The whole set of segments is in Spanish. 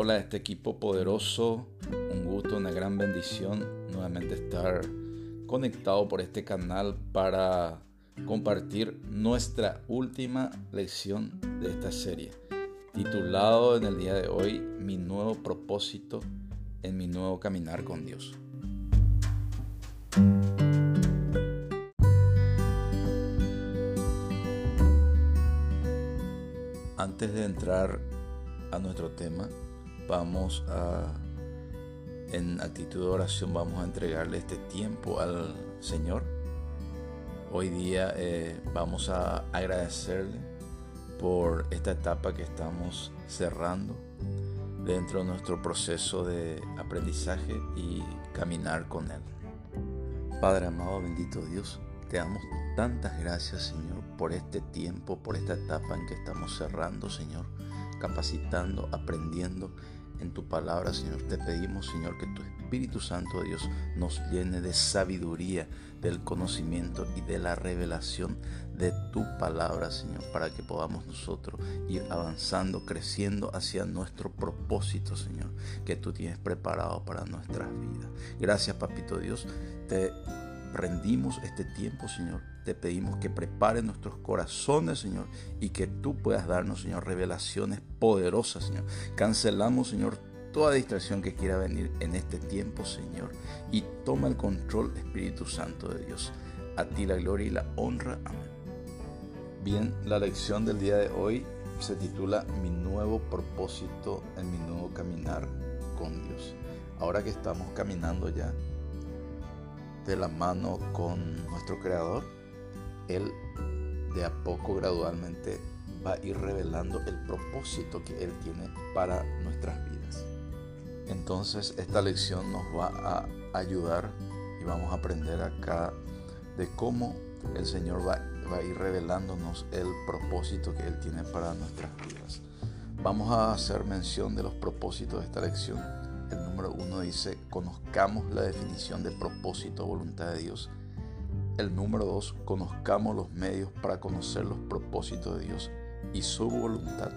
hola a este equipo poderoso. Un gusto, una gran bendición nuevamente estar conectado por este canal para compartir nuestra última lección de esta serie, titulado en el día de hoy Mi nuevo propósito en mi nuevo caminar con Dios. Antes de entrar a nuestro tema, vamos a, en actitud de oración, vamos a entregarle este tiempo al Señor. Hoy día eh, vamos a agradecerle por esta etapa que estamos cerrando dentro de nuestro proceso de aprendizaje y caminar con Él. Padre amado, bendito Dios, te damos tantas gracias, Señor, por este tiempo, por esta etapa en que estamos cerrando, Señor capacitando, aprendiendo en tu palabra, Señor. Te pedimos, Señor, que tu Espíritu Santo, Dios, nos llene de sabiduría, del conocimiento y de la revelación de tu palabra, Señor, para que podamos nosotros ir avanzando, creciendo hacia nuestro propósito, Señor, que tú tienes preparado para nuestras vidas. Gracias, Papito Dios. Te rendimos este tiempo, Señor. Te pedimos que prepare nuestros corazones, Señor, y que tú puedas darnos, Señor, revelaciones poderosas, Señor. Cancelamos, Señor, toda distracción que quiera venir en este tiempo, Señor, y toma el control, Espíritu Santo de Dios. A ti la gloria y la honra. Amén. Bien, la lección del día de hoy se titula Mi nuevo propósito en mi nuevo caminar con Dios. Ahora que estamos caminando ya de la mano con nuestro Creador, Él de a poco gradualmente va a ir revelando el propósito que Él tiene para nuestras vidas. Entonces esta lección nos va a ayudar y vamos a aprender acá de cómo el Señor va, va a ir revelándonos el propósito que Él tiene para nuestras vidas. Vamos a hacer mención de los propósitos de esta lección el número uno dice, conozcamos la definición de propósito o voluntad de Dios. El número dos, conozcamos los medios para conocer los propósitos de Dios y su voluntad.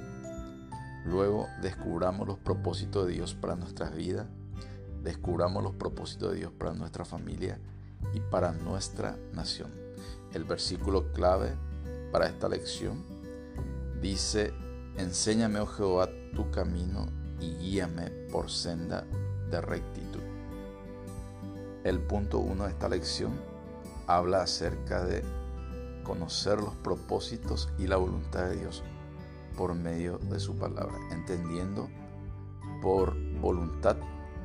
Luego, descubramos los propósitos de Dios para nuestras vidas, descubramos los propósitos de Dios para nuestra familia y para nuestra nación. El versículo clave para esta lección dice, enséñame, oh Jehová, tu camino y guíame por senda de rectitud. El punto uno de esta lección habla acerca de conocer los propósitos y la voluntad de Dios por medio de su palabra, entendiendo por voluntad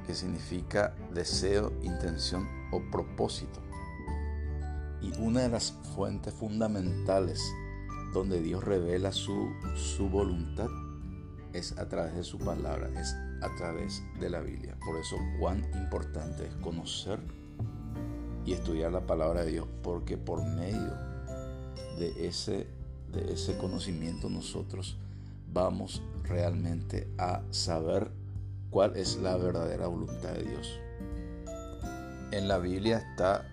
que significa deseo, intención o propósito. Y una de las fuentes fundamentales donde Dios revela su, su voluntad es a través de su palabra, es a través de la Biblia. Por eso cuán importante es conocer y estudiar la palabra de Dios, porque por medio de ese, de ese conocimiento nosotros vamos realmente a saber cuál es la verdadera voluntad de Dios. En la Biblia está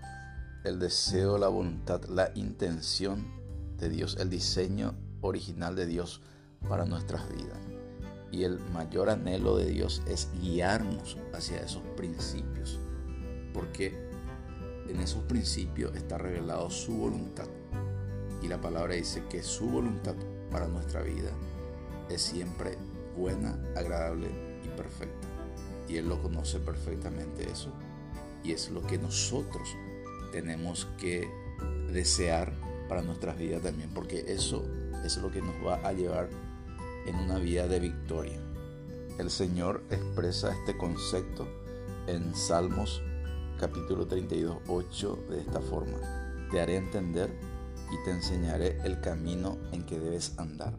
el deseo, la voluntad, la intención de Dios, el diseño original de Dios para nuestras vidas. Y el mayor anhelo de Dios es guiarnos hacia esos principios. Porque en esos principios está revelado su voluntad. Y la palabra dice que su voluntad para nuestra vida es siempre buena, agradable y perfecta. Y Él lo conoce perfectamente eso. Y es lo que nosotros tenemos que desear para nuestras vidas también. Porque eso es lo que nos va a llevar en una vida de victoria. El Señor expresa este concepto en Salmos capítulo 32, 8 de esta forma. Te haré entender y te enseñaré el camino en que debes andar.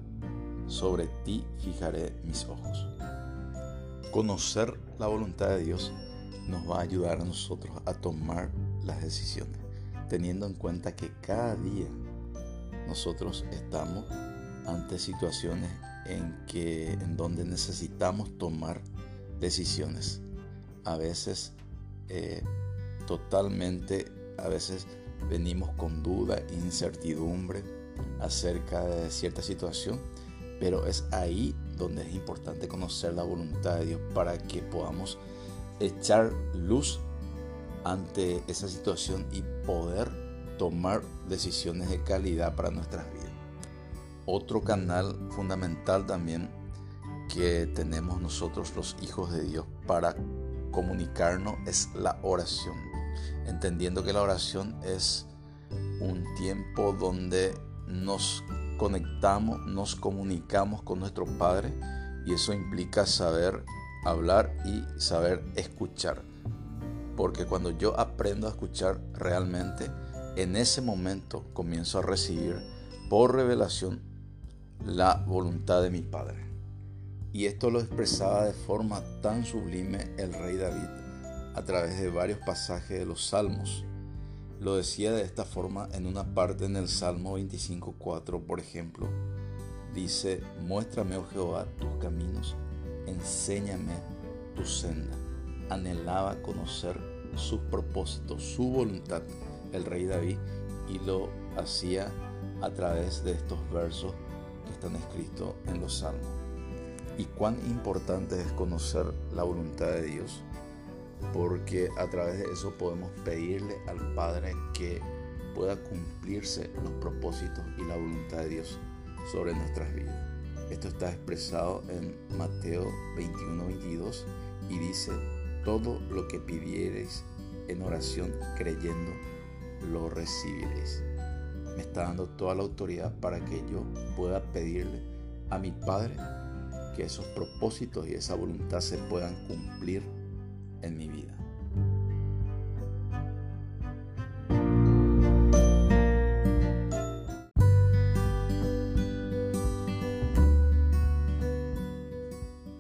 Sobre ti fijaré mis ojos. Conocer la voluntad de Dios nos va a ayudar a nosotros a tomar las decisiones, teniendo en cuenta que cada día nosotros estamos ante situaciones en que en donde necesitamos tomar decisiones. A veces eh, totalmente, a veces venimos con duda, incertidumbre acerca de cierta situación, pero es ahí donde es importante conocer la voluntad de Dios para que podamos echar luz ante esa situación y poder tomar decisiones de calidad para nuestras vidas. Otro canal fundamental también que tenemos nosotros los hijos de Dios para comunicarnos es la oración. Entendiendo que la oración es un tiempo donde nos conectamos, nos comunicamos con nuestro Padre y eso implica saber hablar y saber escuchar. Porque cuando yo aprendo a escuchar realmente, en ese momento comienzo a recibir por revelación la voluntad de mi Padre. Y esto lo expresaba de forma tan sublime el rey David a través de varios pasajes de los Salmos. Lo decía de esta forma en una parte en el Salmo 25.4, por ejemplo. Dice, muéstrame, oh Jehová, tus caminos, enséñame tu senda. Anhelaba conocer sus propósitos, su voluntad, el rey David, y lo hacía a través de estos versos que están escritos en los Salmos. Y cuán importante es conocer la voluntad de Dios porque a través de eso podemos pedirle al Padre que pueda cumplirse los propósitos y la voluntad de Dios sobre nuestras vidas. Esto está expresado en Mateo 21, 22 y dice, todo lo que pidiereis en oración creyendo, lo recibiréis. Me está dando toda la autoridad para que yo pueda pedirle a mi Padre que esos propósitos y esa voluntad se puedan cumplir en mi vida.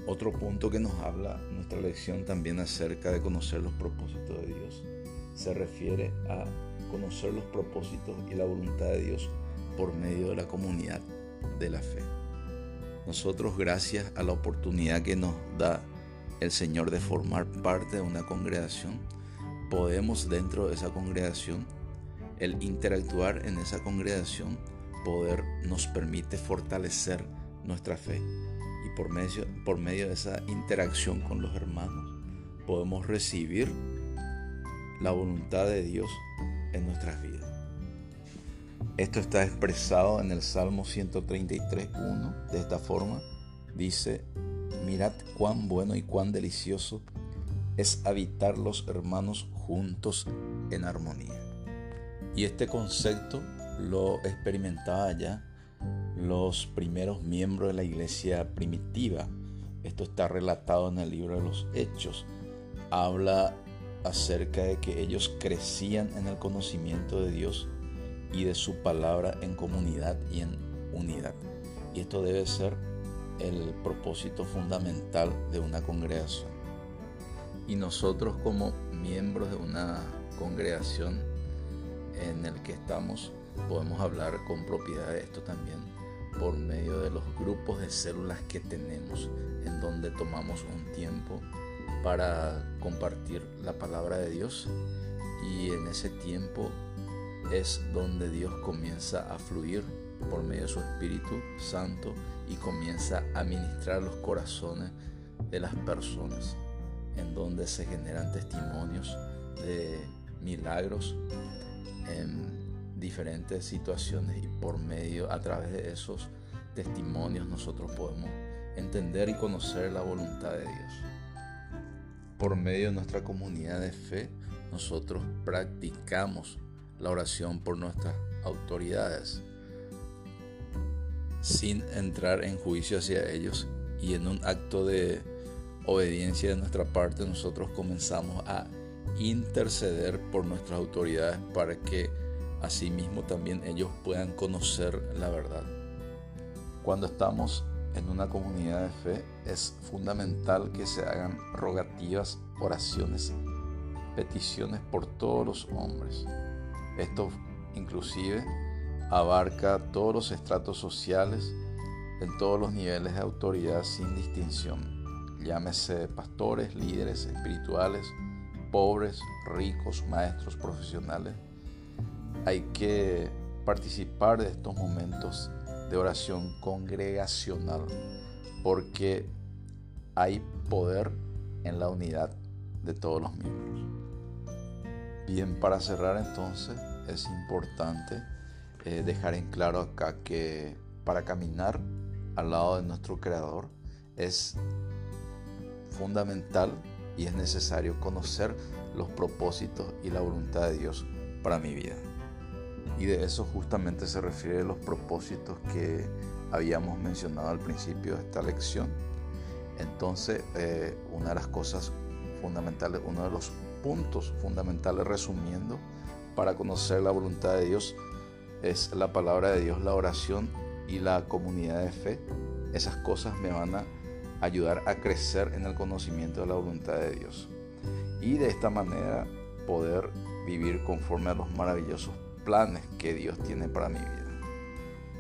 Otro punto que nos habla nuestra lección también acerca de conocer los propósitos de Dios se refiere a conocer los propósitos y la voluntad de Dios por medio de la comunidad de la fe. Nosotros, gracias a la oportunidad que nos da el Señor de formar parte de una congregación, podemos dentro de esa congregación, el interactuar en esa congregación, poder nos permite fortalecer nuestra fe. Y por medio, por medio de esa interacción con los hermanos, podemos recibir la voluntad de Dios en nuestras vidas. Esto está expresado en el Salmo 133.1 de esta forma. Dice, Mirad cuán bueno y cuán delicioso es habitar los hermanos juntos en armonía. Y este concepto lo experimentaba ya los primeros miembros de la iglesia primitiva. Esto está relatado en el libro de los Hechos. Habla acerca de que ellos crecían en el conocimiento de Dios y de su palabra en comunidad y en unidad. Y esto debe ser el propósito fundamental de una congregación. Y nosotros como miembros de una congregación en el que estamos, podemos hablar con propiedad de esto también por medio de los grupos de células que tenemos, en donde tomamos un tiempo para compartir la palabra de Dios y en ese tiempo es donde Dios comienza a fluir por medio de su Espíritu Santo y comienza a ministrar los corazones de las personas, en donde se generan testimonios de milagros en diferentes situaciones y por medio, a través de esos testimonios nosotros podemos entender y conocer la voluntad de Dios. Por medio de nuestra comunidad de fe, nosotros practicamos la oración por nuestras autoridades sin entrar en juicio hacia ellos y en un acto de obediencia de nuestra parte nosotros comenzamos a interceder por nuestras autoridades para que asimismo también ellos puedan conocer la verdad. Cuando estamos en una comunidad de fe es fundamental que se hagan rogativas, oraciones, peticiones por todos los hombres. Esto inclusive abarca todos los estratos sociales, en todos los niveles de autoridad sin distinción. Llámese pastores, líderes espirituales, pobres, ricos, maestros, profesionales. Hay que participar de estos momentos de oración congregacional porque hay poder en la unidad de todos los miembros. Bien, para cerrar entonces es importante eh, dejar en claro acá que para caminar al lado de nuestro Creador es fundamental y es necesario conocer los propósitos y la voluntad de Dios para mi vida. Y de eso justamente se refiere los propósitos que habíamos mencionado al principio de esta lección. Entonces, eh, una de las cosas fundamentales, uno de los puntos fundamentales resumiendo para conocer la voluntad de Dios es la palabra de Dios, la oración y la comunidad de fe. Esas cosas me van a ayudar a crecer en el conocimiento de la voluntad de Dios. Y de esta manera poder vivir conforme a los maravillosos planes que Dios tiene para mi vida.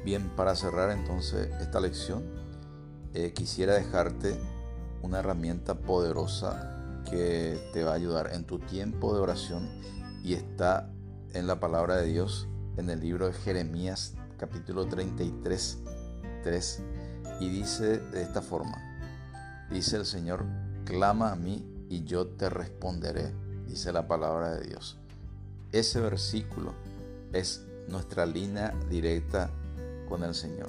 Bien, para cerrar entonces esta lección, eh, quisiera dejarte una herramienta poderosa que te va a ayudar en tu tiempo de oración y está en la palabra de Dios en el libro de Jeremías capítulo 33, 3 y dice de esta forma, dice el Señor, clama a mí y yo te responderé, dice la palabra de Dios. Ese versículo es nuestra línea directa con el Señor.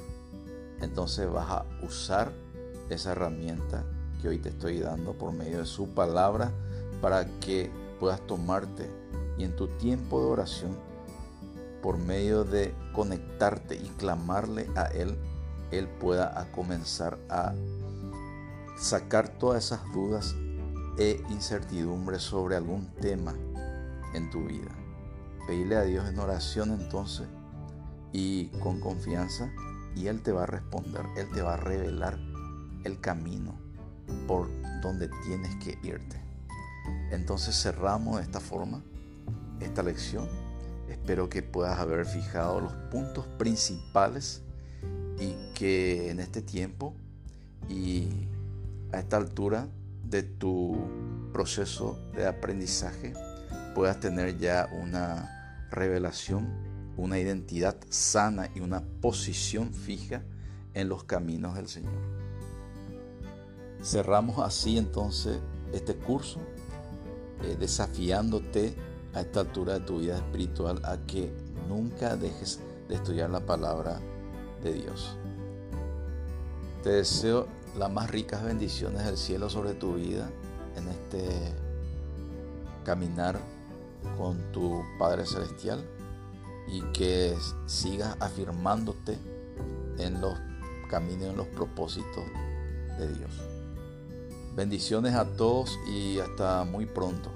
Entonces vas a usar esa herramienta que hoy te estoy dando por medio de su palabra para que puedas tomarte y en tu tiempo de oración, por medio de conectarte y clamarle a Él, Él pueda comenzar a sacar todas esas dudas e incertidumbres sobre algún tema en tu vida. Pedirle a Dios en oración entonces y con confianza y Él te va a responder, Él te va a revelar el camino por donde tienes que irte. Entonces cerramos de esta forma esta lección. Espero que puedas haber fijado los puntos principales y que en este tiempo y a esta altura de tu proceso de aprendizaje puedas tener ya una revelación, una identidad sana y una posición fija en los caminos del Señor. Cerramos así entonces este curso, eh, desafiándote a esta altura de tu vida espiritual a que nunca dejes de estudiar la palabra de Dios. Te deseo las más ricas bendiciones del cielo sobre tu vida en este caminar con tu Padre Celestial y que sigas afirmándote en los caminos, en los propósitos de Dios. Bendiciones a todos y hasta muy pronto.